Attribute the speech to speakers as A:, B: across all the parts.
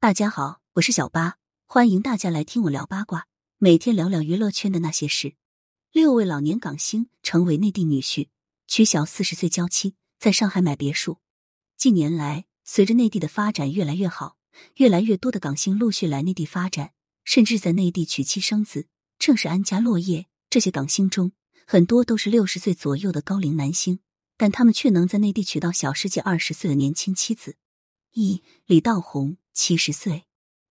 A: 大家好，我是小八，欢迎大家来听我聊八卦，每天聊聊娱乐圈的那些事。六位老年港星成为内地女婿，娶小四十岁娇妻，在上海买别墅。近年来，随着内地的发展越来越好，越来越多的港星陆续来内地发展，甚至在内地娶妻生子，正式安家落叶。这些港星中，很多都是六十岁左右的高龄男星，但他们却能在内地娶到小世界二十岁的年轻妻子。一李道宏。七十岁，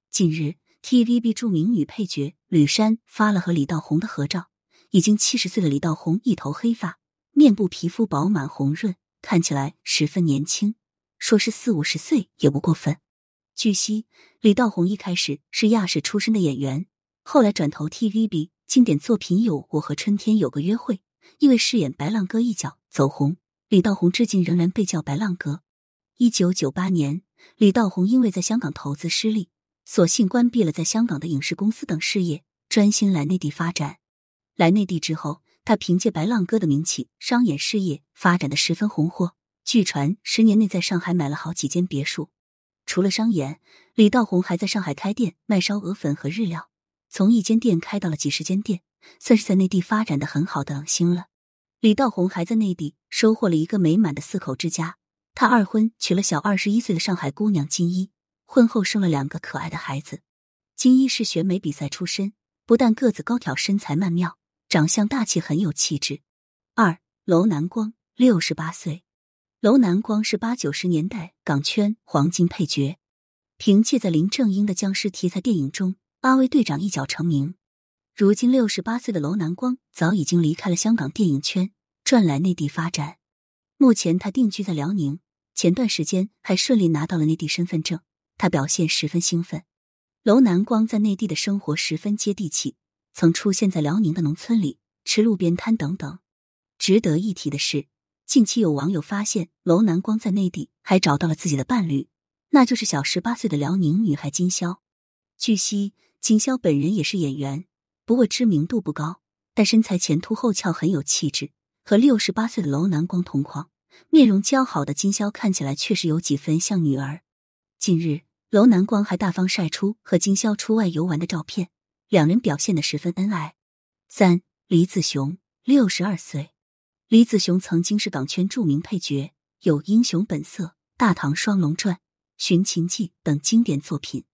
A: 近日，TVB 著名女配角吕珊发了和李道宏的合照。已经七十岁的李道宏，一头黑发，面部皮肤饱满红润，看起来十分年轻，说是四五十岁也不过分。据悉，李道宏一开始是亚视出身的演员，后来转投 TVB，经典作品有《我和春天有个约会》，因为饰演白浪哥一角走红。李道宏至今仍然被叫白浪哥。一九九八年。李道宏因为在香港投资失利，索性关闭了在香港的影视公司等事业，专心来内地发展。来内地之后，他凭借白浪哥的名气，商演事业发展的十分红火。据传，十年内在上海买了好几间别墅。除了商演，李道宏还在上海开店卖烧鹅粉和日料，从一间店开到了几十间店，算是在内地发展的很好的星了。李道宏还在内地收获了一个美满的四口之家。他二婚娶了小二十一岁的上海姑娘金一，婚后生了两个可爱的孩子。金一是选美比赛出身，不但个子高挑，身材曼妙，长相大气，很有气质。二楼南光六十八岁，楼南光是八九十年代港圈黄金配角，凭借在林正英的僵尸题材电影中阿威队长一角成名。如今六十八岁的楼南光早已经离开了香港电影圈，转来内地发展。目前他定居在辽宁。前段时间还顺利拿到了内地身份证，他表现十分兴奋。楼南光在内地的生活十分接地气，曾出现在辽宁的农村里吃路边摊等等。值得一提的是，近期有网友发现楼南光在内地还找到了自己的伴侣，那就是小十八岁的辽宁女孩金潇。据悉，金潇本人也是演员，不过知名度不高，但身材前凸后翘，很有气质，和六十八岁的楼南光同框。面容姣好的金潇看起来确实有几分像女儿。近日，楼南光还大方晒出和金潇出外游玩的照片，两人表现的十分恩爱。三，李子雄，六十二岁。李子雄曾经是港圈著名配角，有《英雄本色》《大唐双龙传》《寻秦记》等经典作品。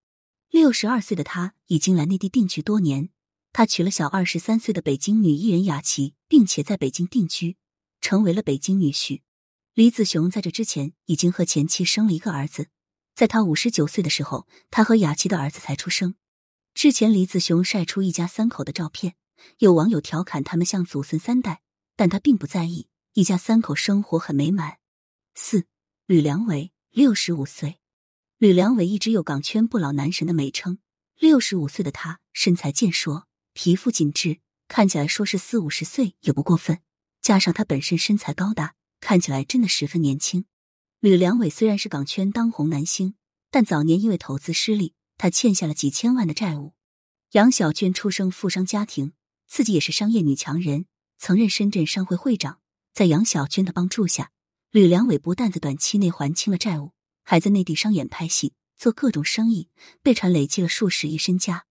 A: 六十二岁的他已经来内地定居多年，他娶了小二十三岁的北京女艺人雅琪，并且在北京定居，成为了北京女婿。李子雄在这之前已经和前妻生了一个儿子，在他五十九岁的时候，他和雅琪的儿子才出生。之前李子雄晒出一家三口的照片，有网友调侃他们像祖孙三代，但他并不在意，一家三口生活很美满。四吕良伟六十五岁，吕良伟一直有港圈不老男神的美称。六十五岁的他身材健硕，皮肤紧致，看起来说是四五十岁也不过分。加上他本身身材高大。看起来真的十分年轻。吕良伟虽然是港圈当红男星，但早年因为投资失利，他欠下了几千万的债务。杨小娟出生富商家庭，自己也是商业女强人，曾任深圳商会会长。在杨小娟的帮助下，吕良伟不但在短期内还清了债务，还在内地商演、拍戏、做各种生意，被传累积了数十亿身家。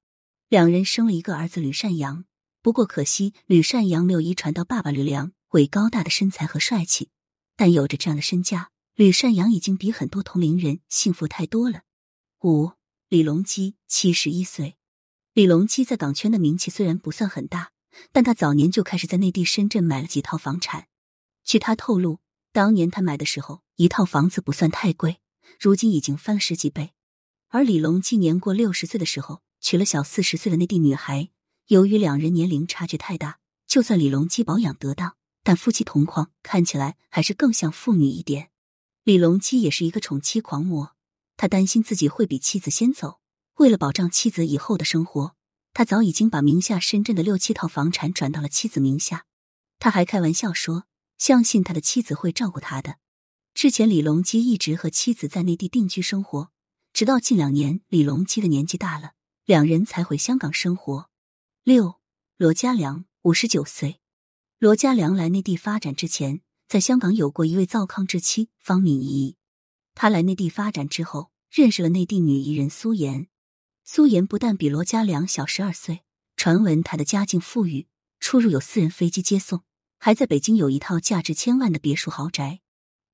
A: 两人生了一个儿子吕善阳，不过可惜吕善阳没有遗传到爸爸吕良伟高大的身材和帅气。但有着这样的身家，吕善阳已经比很多同龄人幸福太多了。五，李隆基七十一岁。李隆基在港圈的名气虽然不算很大，但他早年就开始在内地深圳买了几套房产。据他透露，当年他买的时候，一套房子不算太贵，如今已经翻了十几倍。而李隆基年过六十岁的时候，娶了小四十岁的内地女孩。由于两人年龄差距太大，就算李隆基保养得当。但夫妻同框，看起来还是更像父女一点。李隆基也是一个宠妻狂魔，他担心自己会比妻子先走，为了保障妻子以后的生活，他早已经把名下深圳的六七套房产转到了妻子名下。他还开玩笑说，相信他的妻子会照顾他的。之前李隆基一直和妻子在内地定居生活，直到近两年李隆基的年纪大了，两人才回香港生活。六罗家良五十九岁。罗家良来内地发展之前，在香港有过一位糟糠之妻方敏仪。他来内地发展之后，认识了内地女艺人苏妍。苏妍不但比罗家良小十二岁，传闻她的家境富裕，出入有私人飞机接送，还在北京有一套价值千万的别墅豪宅。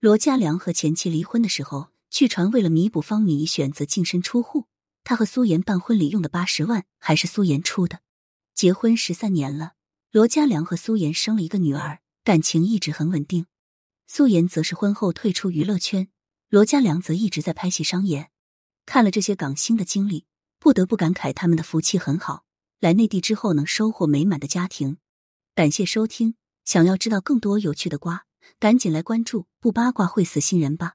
A: 罗家良和前妻离婚的时候，据传为了弥补方敏仪选择净身出户，他和苏妍办婚礼用的八十万还是苏妍出的。结婚十三年了，罗家良和苏妍生了一个女儿，感情一直很稳定。苏妍则是婚后退出娱乐圈，罗家良则一直在拍戏商演。看了这些港星的经历，不得不感慨他们的福气很好，来内地之后能收获美满的家庭。感谢收听，想要知道更多有趣的瓜。赶紧来关注，不八卦会死新人吧。